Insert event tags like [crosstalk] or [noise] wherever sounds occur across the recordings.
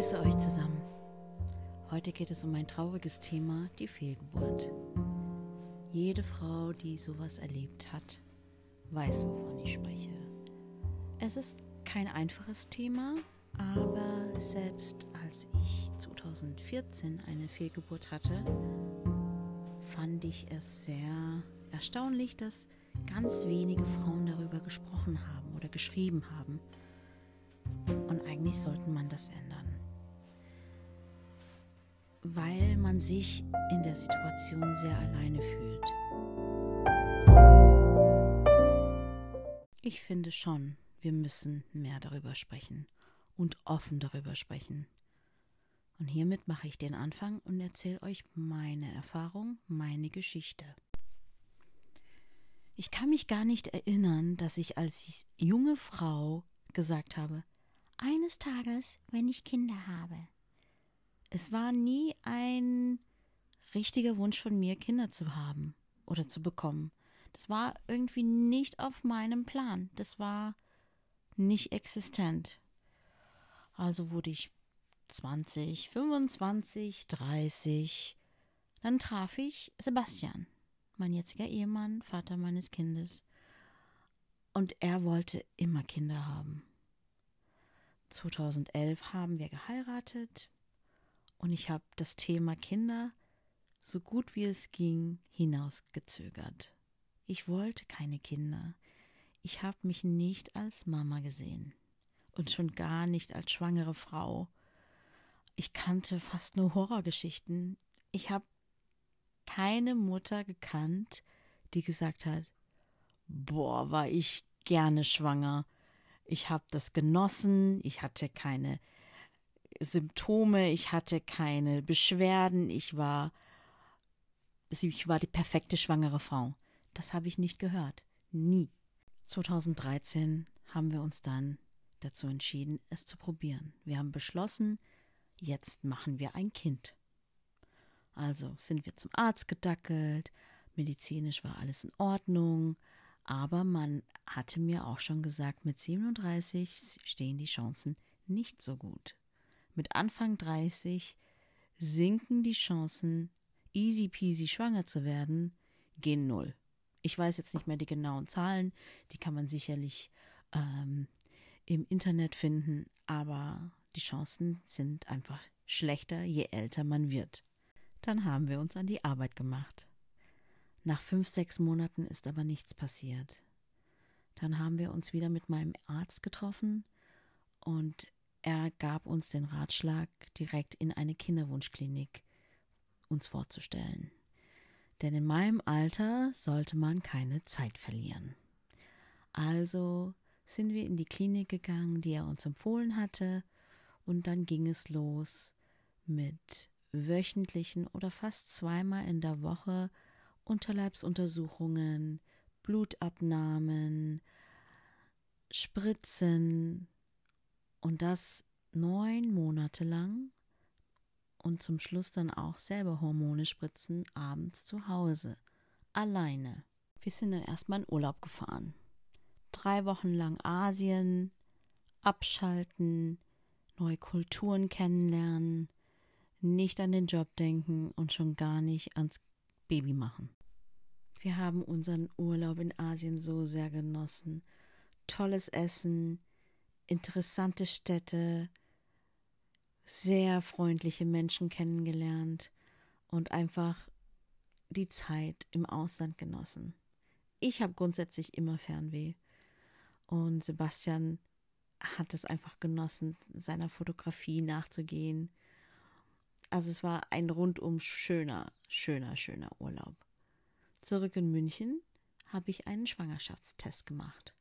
grüße euch zusammen. Heute geht es um ein trauriges Thema, die Fehlgeburt. Jede Frau, die sowas erlebt hat, weiß, wovon ich spreche. Es ist kein einfaches Thema, aber selbst als ich 2014 eine Fehlgeburt hatte, fand ich es sehr erstaunlich, dass ganz wenige Frauen darüber gesprochen haben oder geschrieben haben. Und eigentlich sollte man das ändern. Weil man sich in der Situation sehr alleine fühlt. Ich finde schon, wir müssen mehr darüber sprechen und offen darüber sprechen. Und hiermit mache ich den Anfang und erzähle euch meine Erfahrung, meine Geschichte. Ich kann mich gar nicht erinnern, dass ich als junge Frau gesagt habe, eines Tages, wenn ich Kinder habe. Es war nie ein richtiger Wunsch von mir, Kinder zu haben oder zu bekommen. Das war irgendwie nicht auf meinem Plan. Das war nicht existent. Also wurde ich 20, 25, 30. Dann traf ich Sebastian, mein jetziger Ehemann, Vater meines Kindes. Und er wollte immer Kinder haben. 2011 haben wir geheiratet und ich habe das Thema Kinder so gut wie es ging hinausgezögert. Ich wollte keine Kinder. Ich habe mich nicht als Mama gesehen und schon gar nicht als schwangere Frau. Ich kannte fast nur Horrorgeschichten. Ich habe keine Mutter gekannt, die gesagt hat, boah, war ich gerne schwanger. Ich habe das genossen, ich hatte keine Symptome, ich hatte keine Beschwerden, ich war ich war die perfekte schwangere Frau. Das habe ich nicht gehört. Nie. 2013 haben wir uns dann dazu entschieden, es zu probieren. Wir haben beschlossen, jetzt machen wir ein Kind. Also sind wir zum Arzt gedackelt, medizinisch war alles in Ordnung, aber man hatte mir auch schon gesagt, mit 37 stehen die Chancen nicht so gut. Mit Anfang 30 sinken die Chancen, easy peasy schwanger zu werden, gehen null. Ich weiß jetzt nicht mehr die genauen Zahlen, die kann man sicherlich ähm, im Internet finden, aber die Chancen sind einfach schlechter, je älter man wird. Dann haben wir uns an die Arbeit gemacht. Nach fünf, sechs Monaten ist aber nichts passiert. Dann haben wir uns wieder mit meinem Arzt getroffen und er gab uns den Ratschlag, direkt in eine Kinderwunschklinik uns vorzustellen. Denn in meinem Alter sollte man keine Zeit verlieren. Also sind wir in die Klinik gegangen, die er uns empfohlen hatte, und dann ging es los mit wöchentlichen oder fast zweimal in der Woche Unterleibsuntersuchungen, Blutabnahmen, Spritzen und das neun Monate lang und zum Schluss dann auch selber Hormone spritzen abends zu Hause, alleine. Wir sind dann erstmal in Urlaub gefahren. Drei Wochen lang Asien, abschalten, neue Kulturen kennenlernen, nicht an den Job denken und schon gar nicht ans Baby machen. Wir haben unseren Urlaub in Asien so sehr genossen. Tolles Essen, interessante Städte, sehr freundliche Menschen kennengelernt und einfach die Zeit im Ausland genossen. Ich habe grundsätzlich immer Fernweh und Sebastian hat es einfach genossen, seiner Fotografie nachzugehen. Also es war ein rundum schöner, schöner, schöner Urlaub. Zurück in München habe ich einen Schwangerschaftstest gemacht.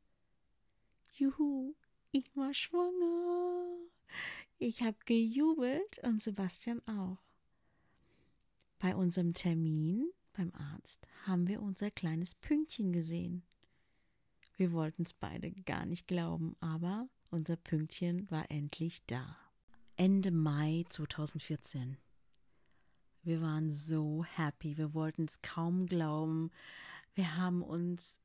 Juhu, ich war schwanger. Ich habe gejubelt und Sebastian auch. Bei unserem Termin beim Arzt haben wir unser kleines Pünktchen gesehen. Wir wollten es beide gar nicht glauben, aber unser Pünktchen war endlich da. Ende Mai 2014. Wir waren so happy, wir wollten es kaum glauben. Wir haben uns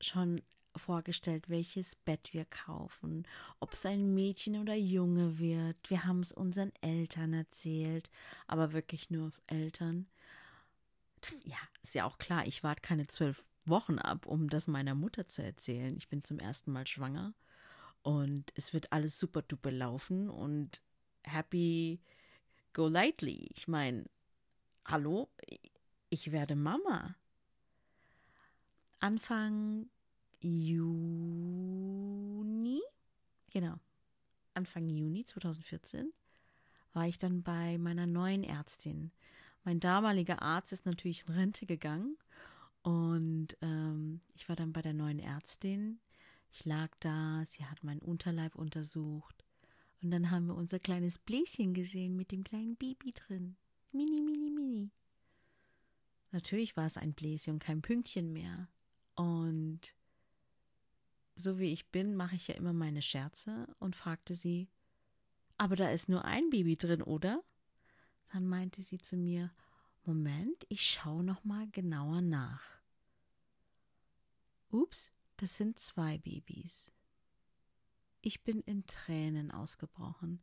schon vorgestellt, welches Bett wir kaufen, ob es ein Mädchen oder Junge wird. Wir haben es unseren Eltern erzählt, aber wirklich nur Eltern. Ja, ist ja auch klar, ich warte keine zwölf Wochen ab, um das meiner Mutter zu erzählen. Ich bin zum ersten Mal schwanger und es wird alles super duper laufen und happy go lightly. Ich meine, hallo, ich werde Mama. Anfang Juni, genau, Anfang Juni 2014 war ich dann bei meiner neuen Ärztin. Mein damaliger Arzt ist natürlich in Rente gegangen und ähm, ich war dann bei der neuen Ärztin. Ich lag da, sie hat meinen Unterleib untersucht und dann haben wir unser kleines Bläschen gesehen mit dem kleinen Baby drin. Mini, mini, mini. Natürlich war es ein Bläschen, kein Pünktchen mehr. Und so wie ich bin, mache ich ja immer meine Scherze und fragte sie, aber da ist nur ein Baby drin, oder? Dann meinte sie zu mir, Moment, ich schaue noch mal genauer nach. Ups, das sind zwei Babys. Ich bin in Tränen ausgebrochen.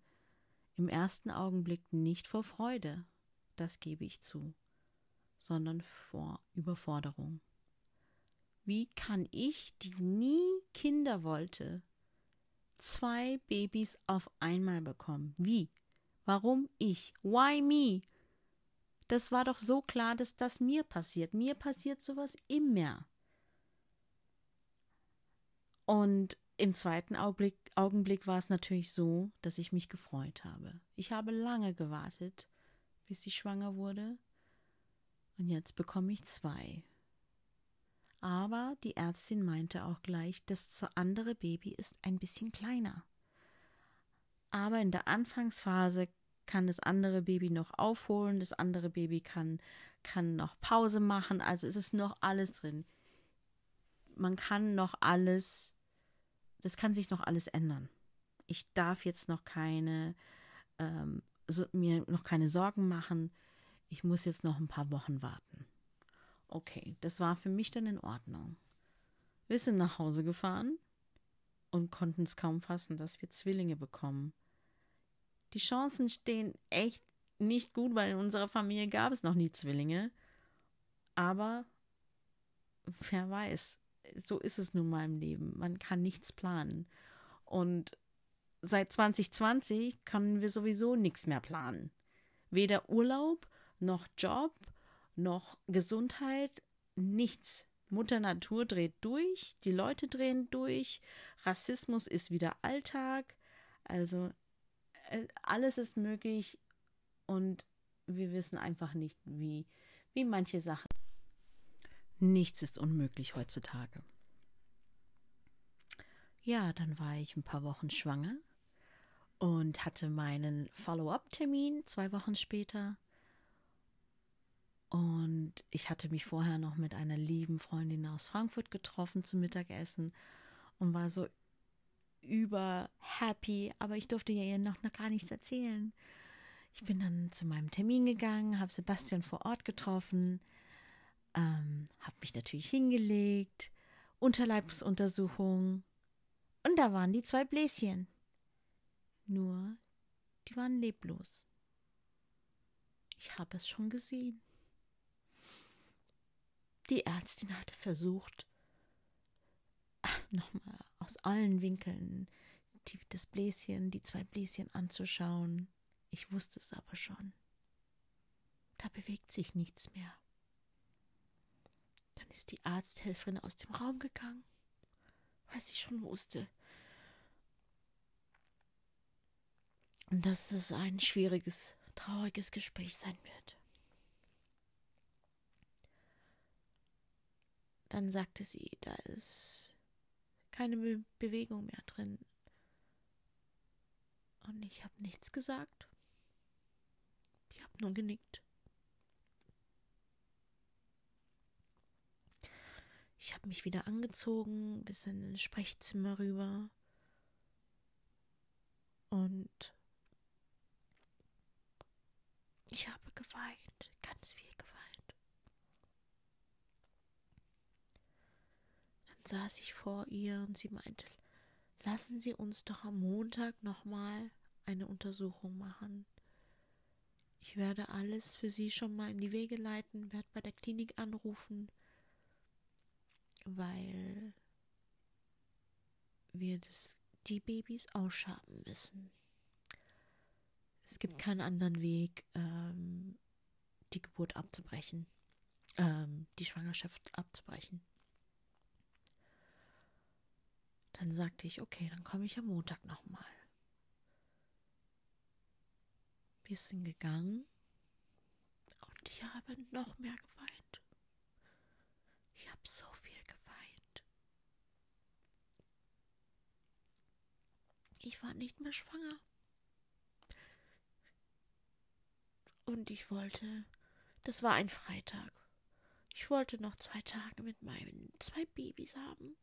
Im ersten Augenblick nicht vor Freude, das gebe ich zu, sondern vor Überforderung. Wie kann ich, die nie Kinder wollte, zwei Babys auf einmal bekommen? Wie? Warum ich? Why me? Das war doch so klar, dass das mir passiert. Mir passiert sowas immer. Und im zweiten Augenblick, Augenblick war es natürlich so, dass ich mich gefreut habe. Ich habe lange gewartet, bis sie schwanger wurde. Und jetzt bekomme ich zwei. Aber die Ärztin meinte auch gleich, das andere Baby ist ein bisschen kleiner. Aber in der Anfangsphase kann das andere Baby noch aufholen, das andere Baby kann, kann noch Pause machen, also es ist noch alles drin. Man kann noch alles, das kann sich noch alles ändern. Ich darf jetzt noch keine, ähm, so, mir noch keine Sorgen machen. Ich muss jetzt noch ein paar Wochen warten. Okay, das war für mich dann in Ordnung. Wir sind nach Hause gefahren und konnten es kaum fassen, dass wir Zwillinge bekommen. Die Chancen stehen echt nicht gut, weil in unserer Familie gab es noch nie Zwillinge. Aber wer weiß, so ist es nun mal im Leben. Man kann nichts planen. Und seit 2020 können wir sowieso nichts mehr planen. Weder Urlaub noch Job noch Gesundheit, nichts. Mutter Natur dreht durch, die Leute drehen durch, Rassismus ist wieder Alltag, also äh, alles ist möglich und wir wissen einfach nicht, wie, wie manche Sachen. Nichts ist unmöglich heutzutage. Ja, dann war ich ein paar Wochen schwanger und hatte meinen Follow-up-Termin zwei Wochen später. Und ich hatte mich vorher noch mit einer lieben Freundin aus Frankfurt getroffen zum Mittagessen und war so über happy, aber ich durfte ja ihr noch, noch gar nichts erzählen. Ich bin dann zu meinem Termin gegangen, habe Sebastian vor Ort getroffen, ähm, habe mich natürlich hingelegt, Unterleibsuntersuchung und da waren die zwei Bläschen. Nur, die waren leblos. Ich habe es schon gesehen. Die Ärztin hatte versucht, nochmal aus allen Winkeln die, das Bläschen, die zwei Bläschen anzuschauen. Ich wusste es aber schon. Da bewegt sich nichts mehr. Dann ist die Arzthelferin aus dem Raum gegangen, weil sie schon wusste, dass es ein schwieriges, trauriges Gespräch sein wird. Dann sagte sie, da ist keine Be Bewegung mehr drin. Und ich habe nichts gesagt. Ich habe nur genickt. Ich habe mich wieder angezogen, bis in das Sprechzimmer rüber. Und ich habe geweint, ganz viel saß ich vor ihr und sie meinte, lassen Sie uns doch am Montag nochmal eine Untersuchung machen. Ich werde alles für Sie schon mal in die Wege leiten, werde bei der Klinik anrufen, weil wir das, die Babys ausschaben müssen. Es gibt keinen anderen Weg, ähm, die Geburt abzubrechen, ähm, die Schwangerschaft abzubrechen. Dann sagte ich, okay, dann komme ich am Montag nochmal. Wir sind gegangen und ich habe noch mehr geweint. Ich habe so viel geweint. Ich war nicht mehr schwanger. Und ich wollte, das war ein Freitag. Ich wollte noch zwei Tage mit meinen zwei Babys haben.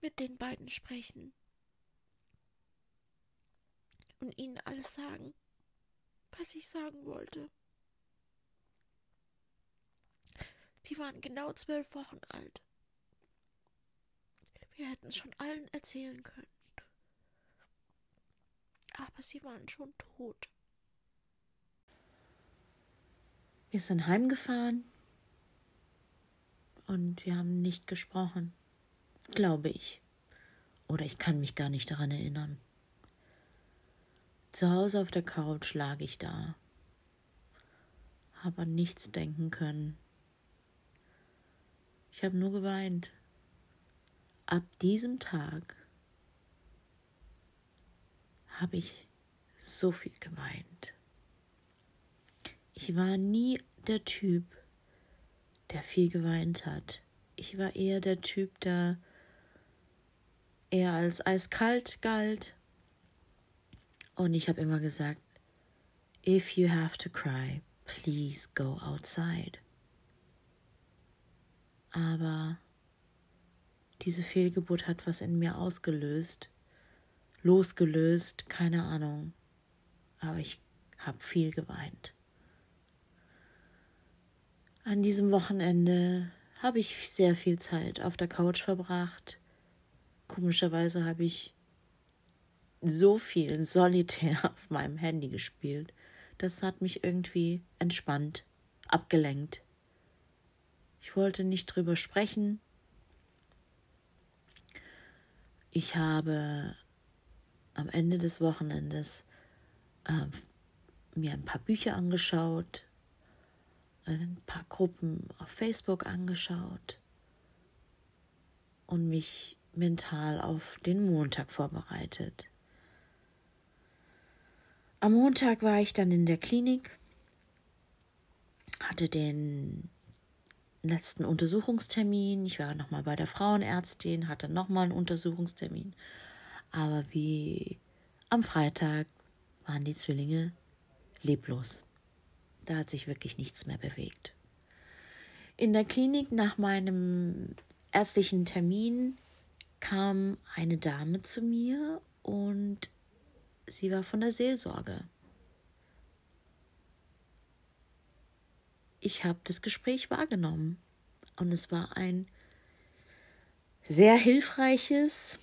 Mit den beiden sprechen und ihnen alles sagen, was ich sagen wollte. Sie waren genau zwölf Wochen alt. Wir hätten es schon allen erzählen können. Aber sie waren schon tot. Wir sind heimgefahren und wir haben nicht gesprochen, glaube ich. Oder ich kann mich gar nicht daran erinnern. Zu Hause auf der Couch lag ich da, habe an nichts denken können. Ich habe nur geweint. Ab diesem Tag habe ich so viel geweint. Ich war nie der Typ, der viel geweint hat. Ich war eher der Typ, der eher als eiskalt galt und ich habe immer gesagt, if you have to cry, please go outside. Aber diese Fehlgeburt hat was in mir ausgelöst, losgelöst, keine Ahnung. Aber ich habe viel geweint. An diesem Wochenende habe ich sehr viel Zeit auf der Couch verbracht. Komischerweise habe ich so viel solitär [laughs] auf meinem Handy gespielt. Das hat mich irgendwie entspannt, abgelenkt. Ich wollte nicht drüber sprechen. Ich habe am Ende des Wochenendes äh, mir ein paar Bücher angeschaut, ein paar Gruppen auf Facebook angeschaut und mich mental auf den Montag vorbereitet. Am Montag war ich dann in der Klinik, hatte den letzten Untersuchungstermin. Ich war nochmal bei der Frauenärztin, hatte nochmal einen Untersuchungstermin. Aber wie am Freitag waren die Zwillinge leblos. Da hat sich wirklich nichts mehr bewegt. In der Klinik nach meinem ärztlichen Termin kam eine Dame zu mir und sie war von der Seelsorge. Ich habe das Gespräch wahrgenommen und es war ein sehr hilfreiches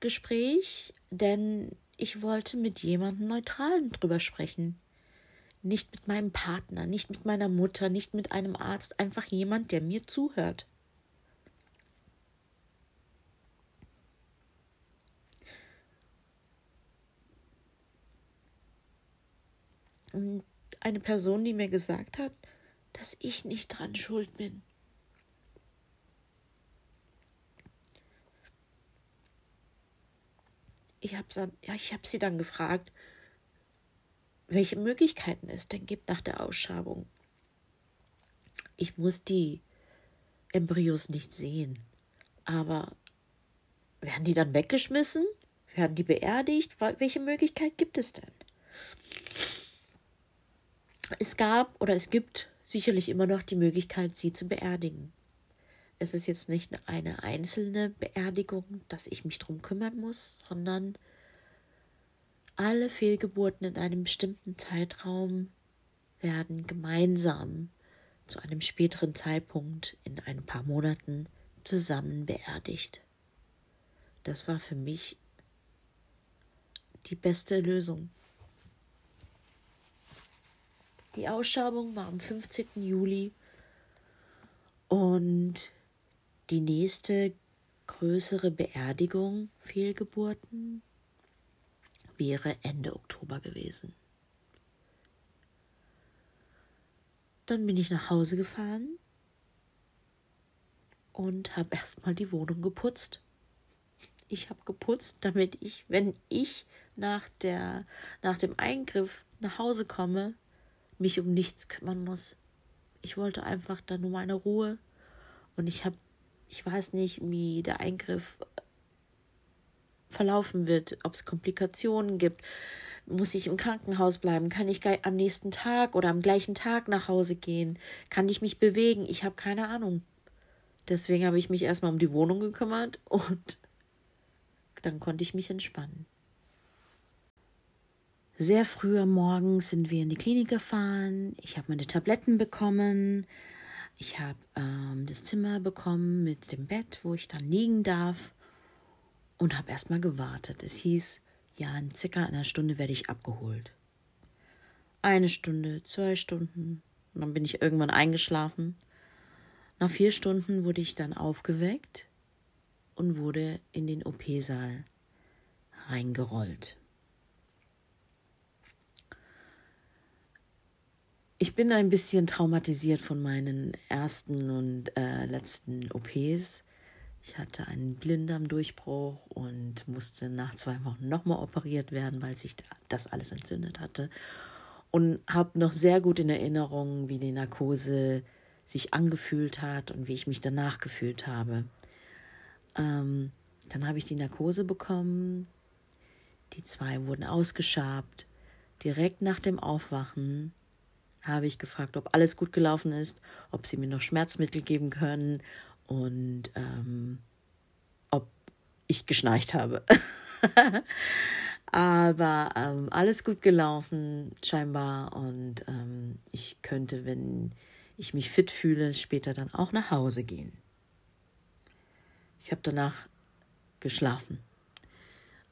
Gespräch, denn ich wollte mit jemandem Neutralen drüber sprechen. Nicht mit meinem Partner, nicht mit meiner Mutter, nicht mit einem Arzt, einfach jemand, der mir zuhört. eine Person, die mir gesagt hat, dass ich nicht dran schuld bin. Ich habe ja, hab sie dann gefragt, welche Möglichkeiten es denn gibt nach der Ausschabung. Ich muss die Embryos nicht sehen, aber werden die dann weggeschmissen? Werden die beerdigt? Welche Möglichkeit gibt es denn? Es gab oder es gibt sicherlich immer noch die Möglichkeit, sie zu beerdigen. Es ist jetzt nicht eine einzelne Beerdigung, dass ich mich drum kümmern muss, sondern alle Fehlgeburten in einem bestimmten Zeitraum werden gemeinsam zu einem späteren Zeitpunkt in ein paar Monaten zusammen beerdigt. Das war für mich die beste Lösung. Die Ausschabung war am 15. Juli und die nächste größere Beerdigung, Fehlgeburten, wäre Ende Oktober gewesen. Dann bin ich nach Hause gefahren und habe erstmal die Wohnung geputzt. Ich habe geputzt, damit ich, wenn ich nach, der, nach dem Eingriff nach Hause komme, mich um nichts kümmern muss. Ich wollte einfach dann nur meine Ruhe und ich habe, ich weiß nicht, wie der Eingriff verlaufen wird, ob es Komplikationen gibt. Muss ich im Krankenhaus bleiben? Kann ich am nächsten Tag oder am gleichen Tag nach Hause gehen? Kann ich mich bewegen? Ich habe keine Ahnung. Deswegen habe ich mich erstmal um die Wohnung gekümmert [laughs] und dann konnte ich mich entspannen. Sehr früh am Morgen sind wir in die Klinik gefahren. Ich habe meine Tabletten bekommen. Ich habe ähm, das Zimmer bekommen mit dem Bett, wo ich dann liegen darf. Und habe erstmal gewartet. Es hieß, ja, in circa einer Stunde werde ich abgeholt. Eine Stunde, zwei Stunden. Und dann bin ich irgendwann eingeschlafen. Nach vier Stunden wurde ich dann aufgeweckt und wurde in den OP-Saal reingerollt. Ich bin ein bisschen traumatisiert von meinen ersten und äh, letzten OPs. Ich hatte einen Blinddarmdurchbruch und musste nach zwei Wochen nochmal operiert werden, weil sich das alles entzündet hatte. Und habe noch sehr gut in Erinnerung, wie die Narkose sich angefühlt hat und wie ich mich danach gefühlt habe. Ähm, dann habe ich die Narkose bekommen. Die zwei wurden ausgeschabt. Direkt nach dem Aufwachen habe ich gefragt, ob alles gut gelaufen ist, ob sie mir noch Schmerzmittel geben können und ähm, ob ich geschnarcht habe. [laughs] Aber ähm, alles gut gelaufen, scheinbar. Und ähm, ich könnte, wenn ich mich fit fühle, später dann auch nach Hause gehen. Ich habe danach geschlafen.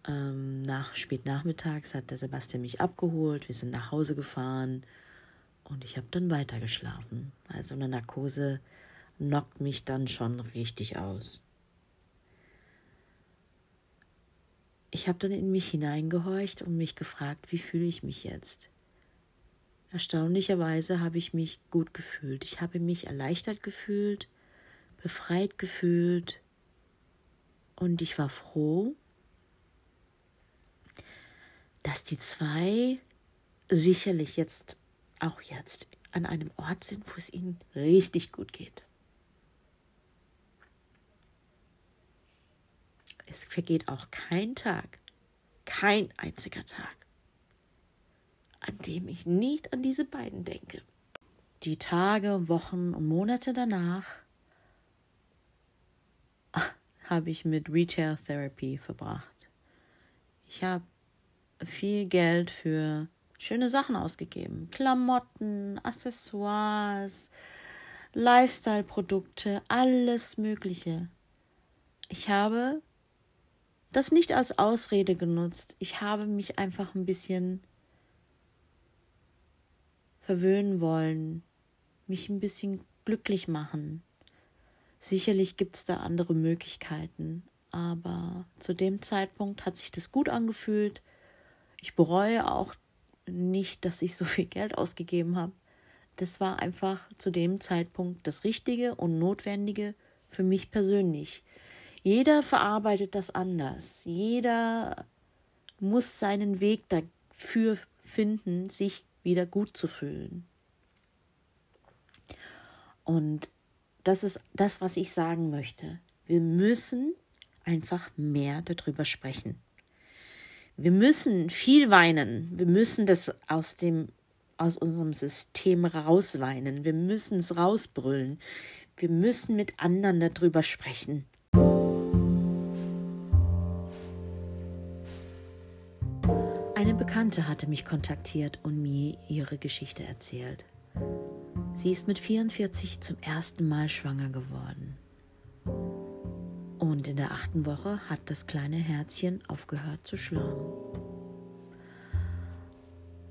Ähm, nach spätnachmittags hat der Sebastian mich abgeholt. Wir sind nach Hause gefahren und ich habe dann weiter geschlafen. Also eine Narkose knockt mich dann schon richtig aus. Ich habe dann in mich hineingehorcht und mich gefragt, wie fühle ich mich jetzt? Erstaunlicherweise habe ich mich gut gefühlt. Ich habe mich erleichtert gefühlt, befreit gefühlt und ich war froh, dass die zwei sicherlich jetzt auch jetzt an einem Ort sind, wo es ihnen richtig gut geht. Es vergeht auch kein Tag, kein einziger Tag, an dem ich nicht an diese beiden denke. Die Tage, Wochen und Monate danach habe ich mit Retail Therapy verbracht. Ich habe viel Geld für schöne Sachen ausgegeben. Klamotten, Accessoires, Lifestyle-Produkte, alles Mögliche. Ich habe das nicht als Ausrede genutzt. Ich habe mich einfach ein bisschen verwöhnen wollen, mich ein bisschen glücklich machen. Sicherlich gibt es da andere Möglichkeiten, aber zu dem Zeitpunkt hat sich das gut angefühlt. Ich bereue auch nicht, dass ich so viel Geld ausgegeben habe. Das war einfach zu dem Zeitpunkt das Richtige und Notwendige für mich persönlich. Jeder verarbeitet das anders. Jeder muss seinen Weg dafür finden, sich wieder gut zu fühlen. Und das ist das, was ich sagen möchte. Wir müssen einfach mehr darüber sprechen. Wir müssen viel weinen. Wir müssen das aus dem aus unserem System rausweinen. Wir müssen es rausbrüllen. Wir müssen mit anderen darüber sprechen. Eine Bekannte hatte mich kontaktiert und mir ihre Geschichte erzählt. Sie ist mit 44 zum ersten Mal schwanger geworden. Und in der achten Woche hat das kleine Herzchen aufgehört zu schlagen.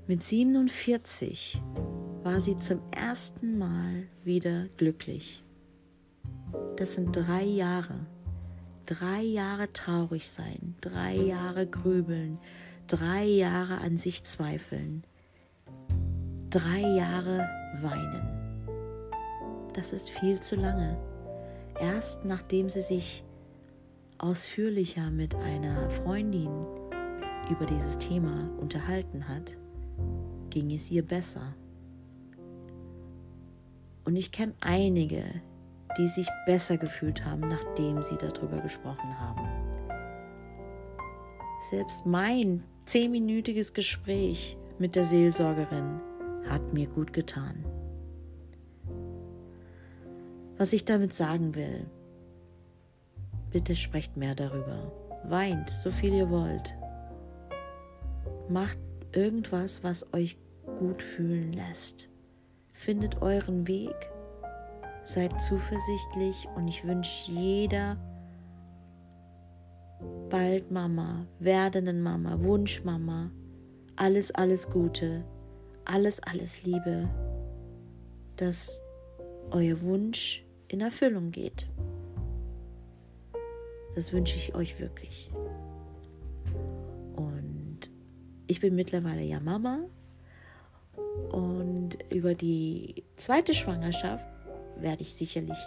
Mit 47 war sie zum ersten Mal wieder glücklich. Das sind drei Jahre. Drei Jahre traurig sein, drei Jahre grübeln, drei Jahre an sich zweifeln, drei Jahre weinen. Das ist viel zu lange. Erst nachdem sie sich ausführlicher mit einer Freundin über dieses Thema unterhalten hat, ging es ihr besser. Und ich kenne einige, die sich besser gefühlt haben, nachdem sie darüber gesprochen haben. Selbst mein zehnminütiges Gespräch mit der Seelsorgerin hat mir gut getan. Was ich damit sagen will, bitte sprecht mehr darüber. Weint, so viel ihr wollt. Macht irgendwas, was euch gut fühlen lässt. Findet euren Weg, seid zuversichtlich und ich wünsche jeder bald Mama, werdenden Mama, Wunschmama, alles, alles Gute, alles, alles Liebe, dass euer Wunsch in Erfüllung geht. Das wünsche ich euch wirklich. Und ich bin mittlerweile ja Mama und über die zweite Schwangerschaft werde ich sicherlich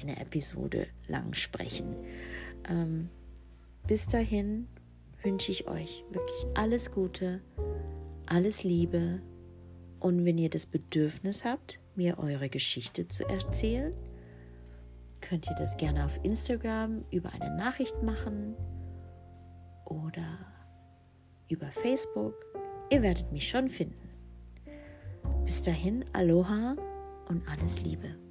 eine Episode lang sprechen. Ähm, bis dahin wünsche ich euch wirklich alles Gute, alles Liebe und wenn ihr das Bedürfnis habt, mir eure Geschichte zu erzählen, könnt ihr das gerne auf Instagram über eine Nachricht machen oder über Facebook. Ihr werdet mich schon finden. Bis dahin, Aloha und alles Liebe.